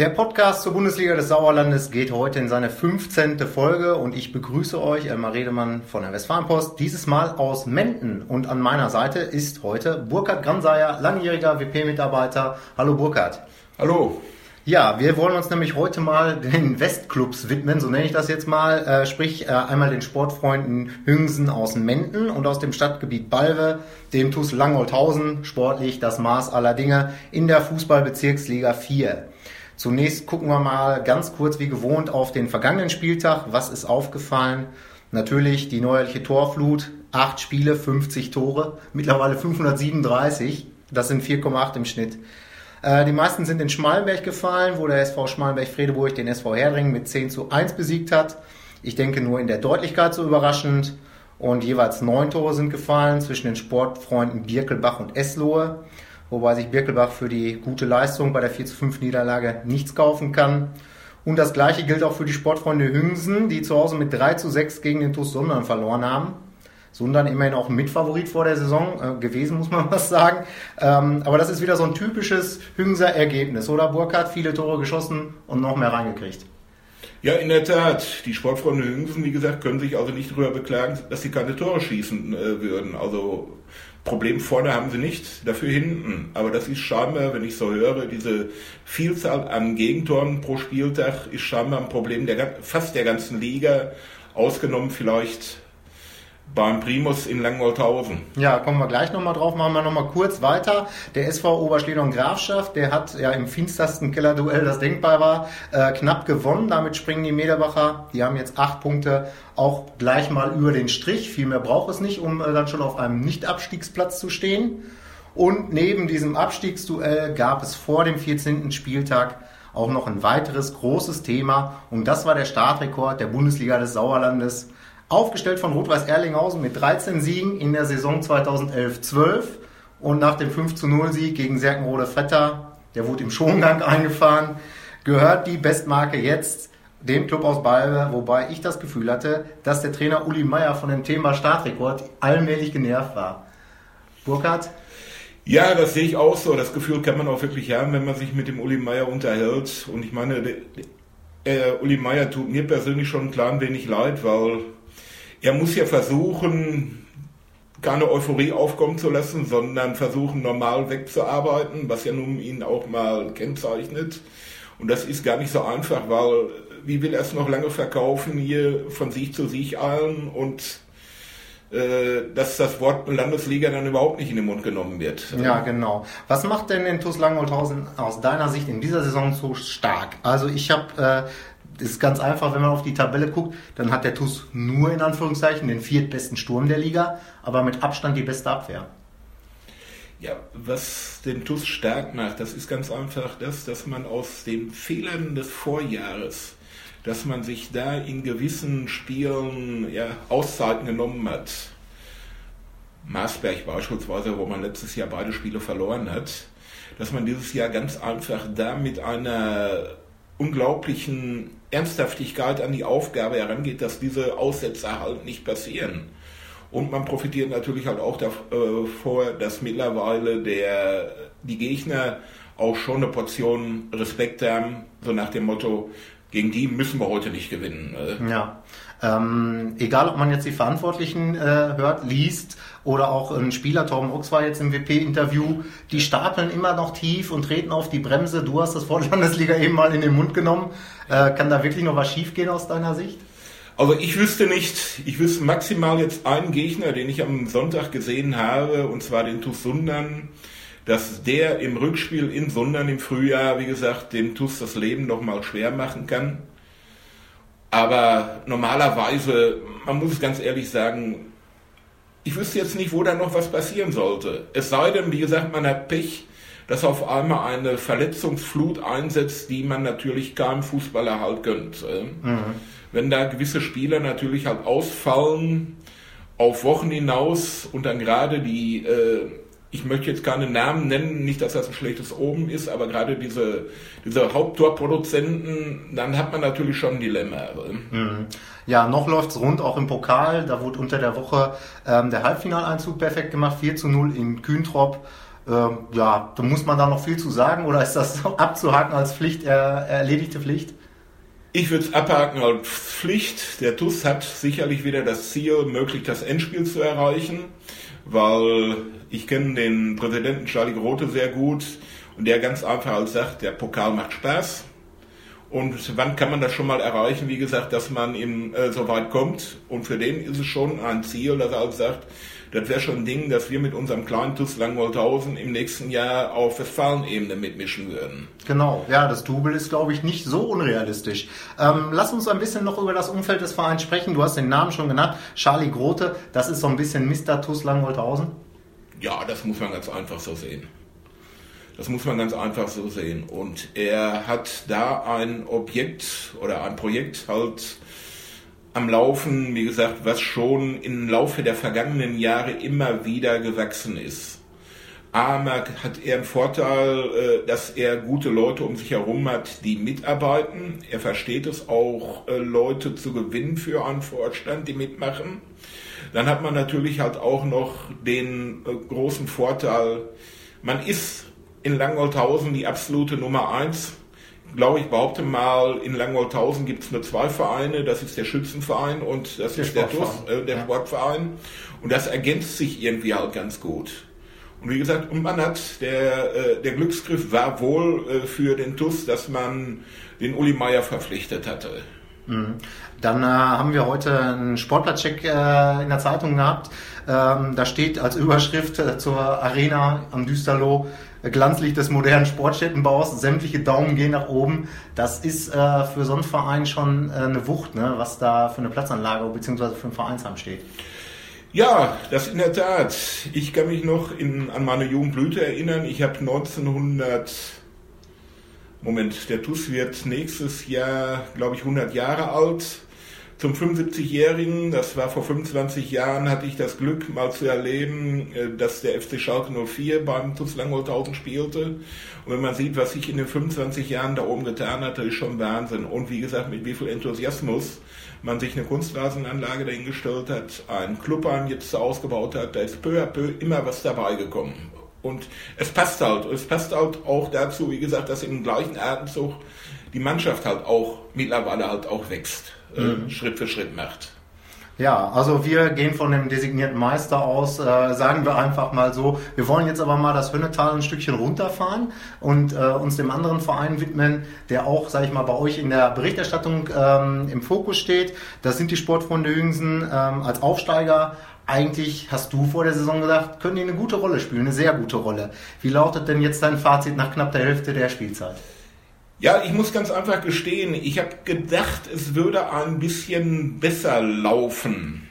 Der Podcast zur Bundesliga des Sauerlandes geht heute in seine 15. Folge und ich begrüße euch, Elmar Redemann von der Westfalenpost, dieses Mal aus Menden. Und an meiner Seite ist heute Burkhard Granseyer, langjähriger WP-Mitarbeiter. Hallo Burkhard. Hallo. Ja, wir wollen uns nämlich heute mal den Westclubs widmen, so nenne ich das jetzt mal, äh, sprich äh, einmal den Sportfreunden Hüngsen aus Menden und aus dem Stadtgebiet Balve, dem TuS Langholthausen, sportlich das Maß aller Dinge in der Fußballbezirksliga 4. Zunächst gucken wir mal ganz kurz wie gewohnt auf den vergangenen Spieltag. Was ist aufgefallen? Natürlich die neuerliche Torflut. Acht Spiele, 50 Tore, mittlerweile 537. Das sind 4,8 im Schnitt. Äh, die meisten sind in Schmalenberg gefallen, wo der SV Schmalenberg-Fredeburg den SV Herdringen mit 10 zu 1 besiegt hat. Ich denke nur in der Deutlichkeit so überraschend. Und jeweils neun Tore sind gefallen zwischen den Sportfreunden Birkelbach und Eslohe wobei sich Birkelbach für die gute Leistung bei der 4 zu 5 Niederlage nichts kaufen kann. Und das gleiche gilt auch für die Sportfreunde Hüngsen, die zu Hause mit 3 zu 6 gegen den TuS Sundern verloren haben. Sundern immerhin auch Mitfavorit vor der Saison äh, gewesen, muss man was sagen. Ähm, aber das ist wieder so ein typisches Hüngser Ergebnis, oder Burkhardt? Viele Tore geschossen und noch mehr reingekriegt. Ja, in der Tat. Die Sportfreunde Hüngsen, wie gesagt, können sich also nicht darüber beklagen, dass sie keine Tore schießen äh, würden. Also Problem vorne haben sie nicht, dafür hinten. Aber das ist scheinbar, wenn ich so höre, diese Vielzahl an Gegentoren pro Spieltag ist scheinbar ein Problem der, fast der ganzen Liga, ausgenommen vielleicht beim Primus in Langholthausen. Ja, kommen wir gleich nochmal drauf, machen wir nochmal kurz weiter. Der SV Oberschledern Grafschaft, der hat ja im finstersten Kellerduell, das denkbar war, äh, knapp gewonnen. Damit springen die Mederbacher, die haben jetzt acht Punkte, auch gleich mal über den Strich. Viel mehr braucht es nicht, um äh, dann schon auf einem Nicht-Abstiegsplatz zu stehen. Und neben diesem Abstiegsduell gab es vor dem 14. Spieltag auch noch ein weiteres großes Thema. Und das war der Startrekord der Bundesliga des Sauerlandes Aufgestellt von Rot-Weiß Erlinghausen mit 13 Siegen in der Saison 2011-12 und nach dem 5 0 Sieg gegen Serkenrode Vetter, der wurde im Schongang eingefahren, gehört die Bestmarke jetzt dem Club aus Balve, wobei ich das Gefühl hatte, dass der Trainer Uli Meier von dem Thema Startrekord allmählich genervt war. Burkhard? Ja, das sehe ich auch so. Das Gefühl kann man auch wirklich haben, wenn man sich mit dem Uli Meier unterhält. Und ich meine, der, äh, Uli Meier tut mir persönlich schon ein klein wenig leid, weil er muss ja versuchen, keine Euphorie aufkommen zu lassen, sondern versuchen, normal wegzuarbeiten, was ja nun ihn auch mal kennzeichnet. Und das ist gar nicht so einfach, weil wie will er es noch lange verkaufen, hier von Sieg zu Sieg eilen und äh, dass das Wort Landesliga dann überhaupt nicht in den Mund genommen wird. Ja, genau. Was macht denn den TuS Langholthausen aus deiner Sicht in dieser Saison so stark? Also ich habe äh, ist ganz einfach, wenn man auf die Tabelle guckt, dann hat der TUS nur in Anführungszeichen den viertbesten Sturm der Liga, aber mit Abstand die beste Abwehr. Ja, was den TUS stark macht, das ist ganz einfach das, dass man aus den Fehlern des Vorjahres, dass man sich da in gewissen Spielen ja, Auszeiten genommen hat. Marsberg beispielsweise, wo man letztes Jahr beide Spiele verloren hat, dass man dieses Jahr ganz einfach da mit einer unglaublichen Ernsthaftigkeit an die Aufgabe herangeht, dass diese Aussetzer halt nicht passieren. Und man profitiert natürlich halt auch davor, dass mittlerweile der, die Gegner auch schon eine Portion Respekt haben, so nach dem Motto, gegen die müssen wir heute nicht gewinnen. Ne? Ja. Ähm, egal, ob man jetzt die Verantwortlichen äh, hört, liest oder auch ein Spieler, Torben Rux war jetzt im WP-Interview, die stapeln immer noch tief und treten auf die Bremse. Du hast das Wort Landesliga eben mal in den Mund genommen. Äh, kann da wirklich noch was schiefgehen aus deiner Sicht? Also ich wüsste nicht, ich wüsste maximal jetzt einen Gegner, den ich am Sonntag gesehen habe, und zwar den TuS Sundern, dass der im Rückspiel in Sundern im Frühjahr, wie gesagt, dem TuS das Leben nochmal schwer machen kann. Aber normalerweise, man muss es ganz ehrlich sagen, ich wüsste jetzt nicht, wo da noch was passieren sollte. Es sei denn, wie gesagt, man hat Pech, dass auf einmal eine Verletzungsflut einsetzt, die man natürlich keinem Fußballer halt gönnt. Mhm. Wenn da gewisse Spieler natürlich halt ausfallen auf Wochen hinaus und dann gerade die äh, ich möchte jetzt keine Namen nennen, nicht, dass das ein schlechtes Oben ist, aber gerade diese, diese Haupttorproduzenten, dann hat man natürlich schon ein Dilemma. Mhm. Ja, noch läuft's rund, auch im Pokal. Da wurde unter der Woche ähm, der Halbfinaleinzug perfekt gemacht, 4 zu 0 in Kühntrop. Ähm, ja, da muss man da noch viel zu sagen oder ist das abzuhaken als Pflicht, äh, erledigte Pflicht? Ich würde es abhaken als Pflicht. Der TUS hat sicherlich wieder das Ziel, möglich das Endspiel zu erreichen, weil ich kenne den Präsidenten Charlie Grote sehr gut und der ganz einfach sagt, der Pokal macht Spaß. Und wann kann man das schon mal erreichen? Wie gesagt, dass man in, äh, so weit kommt. Und für den ist es schon ein Ziel, dass er halt sagt, das wäre schon ein Ding, dass wir mit unserem kleinen TUS Langwolthausen im nächsten Jahr auf Westfalen-Ebene mitmischen würden. Genau, ja, das Double ist, glaube ich, nicht so unrealistisch. Ähm, lass uns ein bisschen noch über das Umfeld des Vereins sprechen. Du hast den Namen schon genannt, Charlie Grote. Das ist so ein bisschen Mr. TUS Langwolthausen. Ja, das muss man ganz einfach so sehen. Das muss man ganz einfach so sehen. Und er hat da ein Objekt oder ein Projekt halt am Laufen, wie gesagt, was schon im Laufe der vergangenen Jahre immer wieder gewachsen ist. Einmal hat er einen Vorteil, äh, dass er gute Leute um sich herum hat, die mitarbeiten. Er versteht es auch, äh, Leute zu gewinnen für einen Vorstand, die mitmachen. Dann hat man natürlich halt auch noch den äh, großen Vorteil, man ist in Langholthausen die absolute Nummer eins glaube ich, behaupte mal, in Langholthausen gibt es nur zwei Vereine. Das ist der Schützenverein und das der ist der TUS, äh, der ja. Sportverein. Und das ergänzt sich irgendwie halt ganz gut. Und wie gesagt, und man hat, der, äh, der Glücksgriff war wohl äh, für den TUS, dass man den Uli Meier verpflichtet hatte. Mhm. Dann äh, haben wir heute einen Sportplatzcheck äh, in der Zeitung gehabt. Ähm, da steht als Überschrift äh, zur Arena am Düsterloh Glanzlicht des modernen Sportstättenbaus, sämtliche Daumen gehen nach oben. Das ist äh, für so einen Verein schon äh, eine Wucht, ne? was da für eine Platzanlage bzw. für ein Vereinsheim steht. Ja, das in der Tat. Ich kann mich noch in, an meine Jugendblüte erinnern. Ich habe 1900, Moment, der TUS wird nächstes Jahr, glaube ich, 100 Jahre alt zum 75-Jährigen, das war vor 25 Jahren, hatte ich das Glück mal zu erleben, äh, dass der FC Schalke 04 beim TuS Langholthausen spielte. Und wenn man sieht, was sich in den 25 Jahren da oben getan hat, das ist schon Wahnsinn. Und wie gesagt, mit wie viel Enthusiasmus man sich eine Kunstrasenanlage dahingestellt hat, einen Clubheim jetzt ausgebaut hat, da ist peu à peu immer was dabei gekommen. Und es passt halt. Es passt halt auch dazu, wie gesagt, dass im gleichen Atemzug die Mannschaft halt auch mittlerweile halt auch wächst. Äh, mhm. Schritt für Schritt macht. Ja, also wir gehen von dem designierten Meister aus, äh, sagen wir einfach mal so. Wir wollen jetzt aber mal das Hönnetal ein Stückchen runterfahren und äh, uns dem anderen Verein widmen, der auch, sage ich mal, bei euch in der Berichterstattung ähm, im Fokus steht. Das sind die Sportfreunde Hüngsen ähm, als Aufsteiger. Eigentlich hast du vor der Saison gesagt, können die eine gute Rolle spielen, eine sehr gute Rolle. Wie lautet denn jetzt dein Fazit nach knapp der Hälfte der Spielzeit? Ja, ich muss ganz einfach gestehen, ich habe gedacht, es würde ein bisschen besser laufen.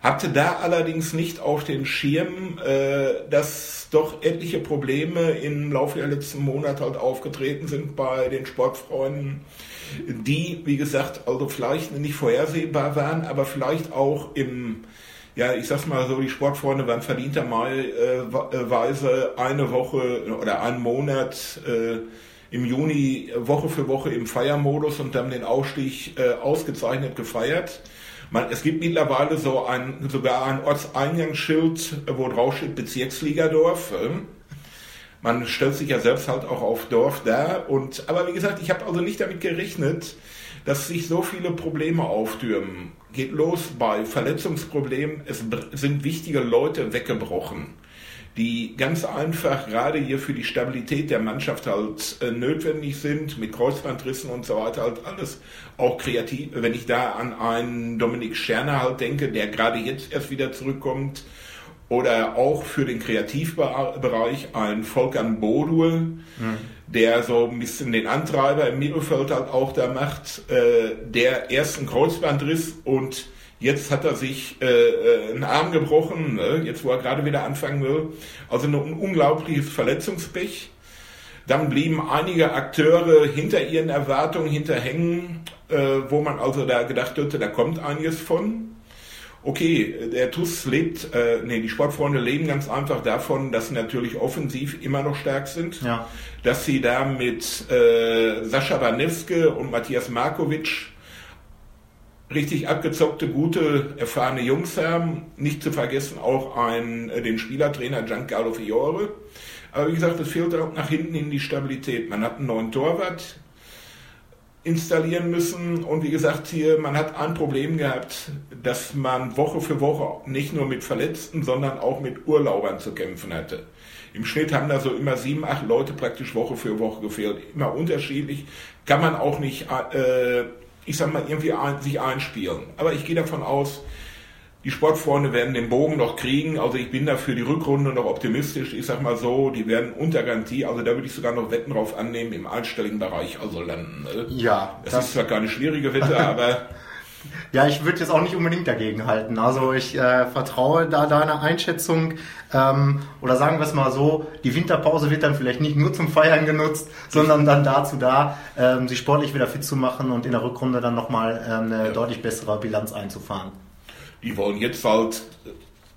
Hatte da allerdings nicht auf den Schirm, äh, dass doch etliche Probleme im Laufe der letzten Monate halt aufgetreten sind bei den Sportfreunden, die, wie gesagt, also vielleicht nicht vorhersehbar waren, aber vielleicht auch im, ja, ich sag's mal so, die Sportfreunde waren verdienterweise eine Woche oder einen Monat äh, im Juni Woche für Woche im Feiermodus und haben den Ausstieg äh, ausgezeichnet gefeiert. Man, es gibt mittlerweile so ein, sogar ein Ortseingangsschild, wo drauf steht Bezirksligadorf. Man stellt sich ja selbst halt auch auf Dorf da. Und, aber wie gesagt, ich habe also nicht damit gerechnet, dass sich so viele Probleme auftürmen. Geht los bei Verletzungsproblemen. Es sind wichtige Leute weggebrochen die ganz einfach gerade hier für die Stabilität der Mannschaft halt äh, notwendig sind, mit Kreuzbandrissen und so weiter, halt alles auch kreativ. Wenn ich da an einen Dominik Scherner halt denke, der gerade jetzt erst wieder zurückkommt, oder auch für den Kreativbereich ein Volkan Bodul, mhm. der so ein bisschen den Antreiber im Mittelfeld halt auch da macht, äh, der ersten Kreuzbandriss und Jetzt hat er sich äh, äh, einen Arm gebrochen, ne? jetzt wo er gerade wieder anfangen will. Also ein unglaubliches Verletzungspech. Dann blieben einige Akteure hinter ihren Erwartungen hinterhängen, äh, wo man also da gedacht hätte, da kommt einiges von. Okay, der TUS lebt, äh, nee, die Sportfreunde leben ganz einfach davon, dass sie natürlich offensiv immer noch stark sind. Ja. Dass sie da mit äh, Sascha Banewske und Matthias Markovic richtig abgezockte, gute, erfahrene Jungs haben. Nicht zu vergessen auch ein, äh, den Spielertrainer Giancarlo Fiore. Aber wie gesagt, es fehlt auch nach hinten in die Stabilität. Man hat einen neuen Torwart installieren müssen und wie gesagt hier, man hat ein Problem gehabt, dass man Woche für Woche nicht nur mit Verletzten, sondern auch mit Urlaubern zu kämpfen hatte. Im Schnitt haben da so immer sieben, acht Leute praktisch Woche für Woche gefehlt. Immer unterschiedlich. Kann man auch nicht äh, ich sag mal, irgendwie ein, sich einspielen. Aber ich gehe davon aus, die Sportfreunde werden den Bogen noch kriegen. Also ich bin da für die Rückrunde noch optimistisch. Ich sag mal so, die werden unter Garantie, also da würde ich sogar noch Wetten drauf annehmen, im einstelligen Bereich also landen. Ne? Ja. Das, das, ist zwar keine schwierige Wette, aber ja, ich würde jetzt auch nicht unbedingt dagegen halten. Also ich äh, vertraue da deiner Einschätzung. Ähm, oder sagen wir es mal so, die Winterpause wird dann vielleicht nicht nur zum Feiern genutzt, sondern dann dazu da, ähm, sich sportlich wieder fit zu machen und in der Rückrunde dann nochmal ähm, eine ja. deutlich bessere Bilanz einzufahren. Die wollen jetzt halt,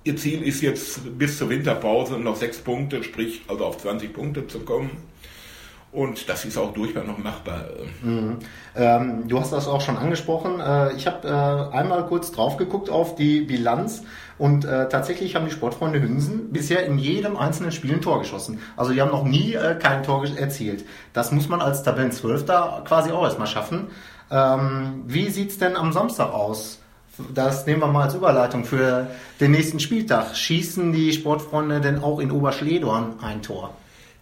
ihr Ziel ist jetzt bis zur Winterpause noch sechs Punkte, sprich also auf 20 Punkte zu kommen. Und das ist auch durchaus noch machbar. Mhm. Ähm, du hast das auch schon angesprochen. Äh, ich habe äh, einmal kurz drauf geguckt auf die Bilanz und äh, tatsächlich haben die Sportfreunde Hünsen bisher in jedem einzelnen Spiel ein Tor geschossen. Also die haben noch nie äh, kein Tor erzielt. Das muss man als Tabellenzwölfter quasi auch erstmal schaffen. Ähm, wie sieht's denn am Samstag aus? Das nehmen wir mal als Überleitung für den nächsten Spieltag. Schießen die Sportfreunde denn auch in Oberschledorn ein Tor?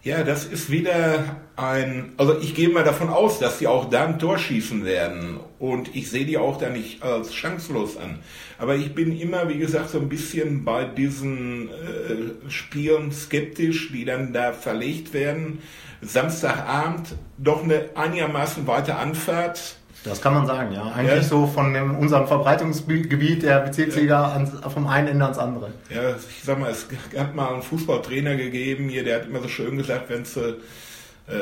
Ja, das ist wieder ein, also ich gehe mal davon aus, dass die auch da ein Tor schießen werden. Und ich sehe die auch da nicht als chancenlos an. Aber ich bin immer, wie gesagt, so ein bisschen bei diesen äh, Spielen skeptisch, die dann da verlegt werden. Samstagabend doch eine einigermaßen weite Anfahrt das kann man sagen, ja. Eigentlich ja. so von dem, unserem Verbreitungsgebiet der Bezirksliga ans, vom einen Ende ans andere. Ja, ich sag mal, es hat mal einen Fußballtrainer gegeben hier, der hat immer so schön gesagt, wenn es, äh,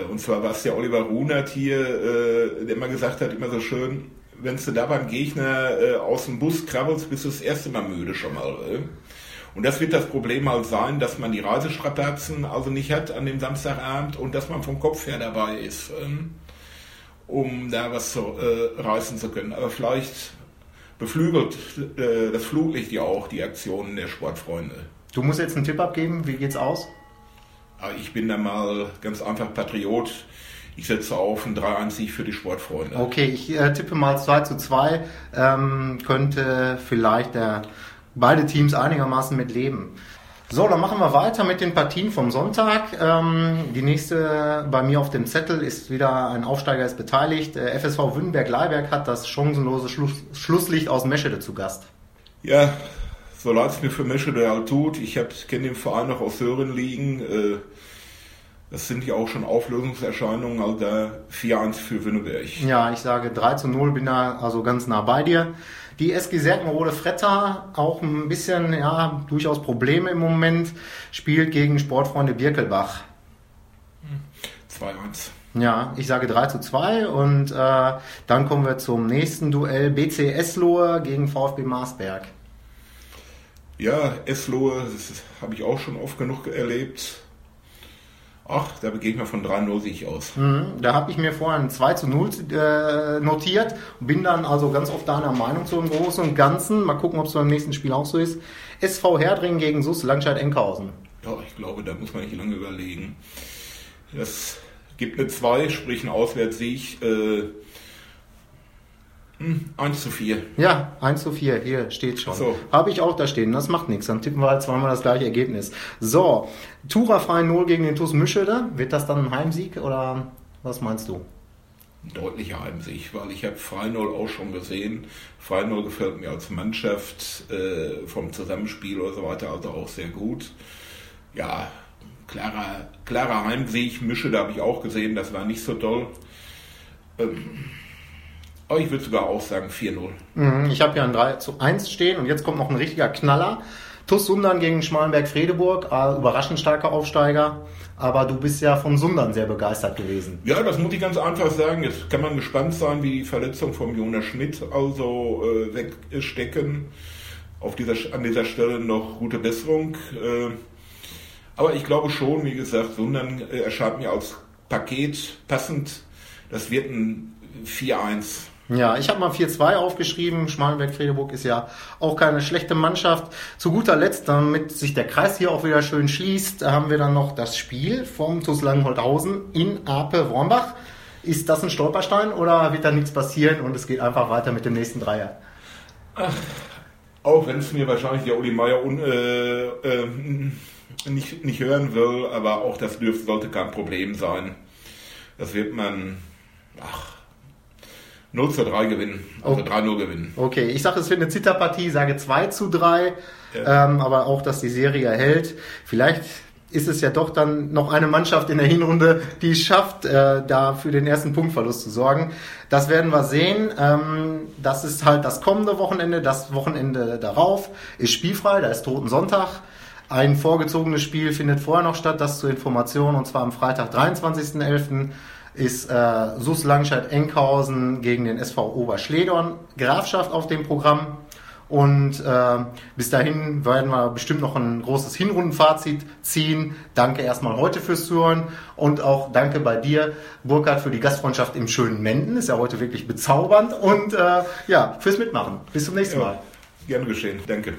und zwar war es der Oliver Runert hier, äh, der immer gesagt hat, immer so schön, wenn du da beim Gegner äh, aus dem Bus krabbelst, bist du das erste Mal müde schon mal. Äh. Und das wird das Problem mal sein, dass man die Reisestrapazen also nicht hat an dem Samstagabend und dass man vom Kopf her dabei ist. Ähm um da was zu, äh, reißen zu können. Aber vielleicht beflügelt äh, das Flutlicht ja auch die Aktionen der Sportfreunde. Du musst jetzt einen Tipp abgeben, wie geht's aus? Aber ich bin da mal ganz einfach Patriot. Ich setze auf ein 3-1-Sieg für die Sportfreunde. Okay, ich äh, tippe mal 2 zu 2. Ähm, könnte vielleicht der, beide Teams einigermaßen mit leben. So, dann machen wir weiter mit den Partien vom Sonntag. Ähm, die nächste bei mir auf dem Zettel ist wieder ein Aufsteiger ist beteiligt. Äh, FSV Wünnberg-Leiberg hat das chancenlose Schluss, Schlusslicht aus Meschede zu Gast. Ja, so leid es mir für Meschede halt tut. Ich kenne den Verein noch aus höheren Ligen. Äh, das sind ja auch schon Auflösungserscheinungen, also da 4-1 für Wünnberg. Ja, ich sage 3 zu 0, bin da also ganz nah bei dir. Die SG Serkenrode Fretter auch ein bisschen, ja, durchaus Probleme im Moment, spielt gegen Sportfreunde Birkelbach. 2-1. Ja, ich sage 3 zu 2 und äh, dann kommen wir zum nächsten Duell BC Eslohe gegen VfB Marsberg. Ja, Eslohe, das habe ich auch schon oft genug erlebt. Ach, da gehe ich mal von 3-0 Sieg aus. Mhm, da habe ich mir vorher ein 2 zu 0 äh, notiert und bin dann also ganz oft deiner Meinung zu im Großen und Ganzen. Mal gucken, ob es beim nächsten Spiel auch so ist. SV Herdring gegen SUS Langscheid-Enkhausen. Ja, ich glaube, da muss man nicht lange überlegen. Das gibt eine 2, sprich ein Auswärtssieg. Äh, 1 zu 4. Ja, 1 zu 4, hier steht schon. So. Habe ich auch da stehen, das macht nichts. Dann tippen wir halt zweimal das gleiche Ergebnis. So, Tura frei 0 gegen den TuS Mischede. Wird das dann ein Heimsieg oder was meinst du? Ein deutlicher Heimsieg, weil ich habe Freinol auch schon gesehen. Freinol gefällt mir als Mannschaft äh, vom Zusammenspiel oder so weiter also auch sehr gut. Ja, klarer, klarer Heimsieg. Mischede habe ich auch gesehen, das war nicht so toll. Ähm, aber ich würde sogar auch sagen 4-0. Mhm, ich habe ja ein 3 zu 1 stehen und jetzt kommt noch ein richtiger Knaller. TuS Sundern gegen Schmalenberg-Fredeburg, äh, überraschend starker Aufsteiger. Aber du bist ja von Sundern sehr begeistert gewesen. Ja, das muss ich ganz einfach sagen. Jetzt kann man gespannt sein, wie die Verletzung von Jonas Schmidt also äh, wegstecken. Auf dieser, an dieser Stelle noch gute Besserung. Äh, aber ich glaube schon, wie gesagt, Sundern äh, erscheint mir als Paket passend. Das wird ein 4-1 Ja, ich habe mal 4-2 aufgeschrieben. Schmalenberg-Fredeburg ist ja auch keine schlechte Mannschaft. Zu guter Letzt, damit sich der Kreis hier auch wieder schön schließt, haben wir dann noch das Spiel vom TuS Langenholthausen in Ape-Wormbach. Ist das ein Stolperstein oder wird da nichts passieren und es geht einfach weiter mit dem nächsten Dreier? Ach, auch wenn es mir wahrscheinlich der Uli Meier un, äh, äh, nicht, nicht hören will, aber auch das dürfte, sollte kein Problem sein. Das wird man, ach, 0 zu 3 gewinnen, also Okay. 3-0 gewinnen. Okay, ich sage, es wird eine Zitterpartie, sage 2 zu 3, ähm, aber auch, dass die Serie hält. Vielleicht ist es ja doch dann noch eine Mannschaft in der Hinrunde, die es schafft, äh, da für den ersten Punktverlust zu sorgen. Das werden wir sehen. Ähm, das ist halt das kommende Wochenende. Das Wochenende darauf ist spielfrei, da ist Toten Sonntag. Ein vorgezogenes Spiel findet vorher noch statt, das zur Information, und zwar am Freitag, 23.11 ist äh, Sus Langscheid Enkhausen gegen den SV Oberschledorn Grafschaft auf dem Programm. Und äh, bis dahin werden wir bestimmt noch ein großes Hinrundenfazit ziehen. Danke erstmal heute fürs Zuhören und auch danke bei dir, Burkhard, für die Gastfreundschaft im schönen Menden. Ist ja heute wirklich bezaubernd und äh, ja, fürs Mitmachen. Bis zum nächsten Mal. Gern geschehen, danke.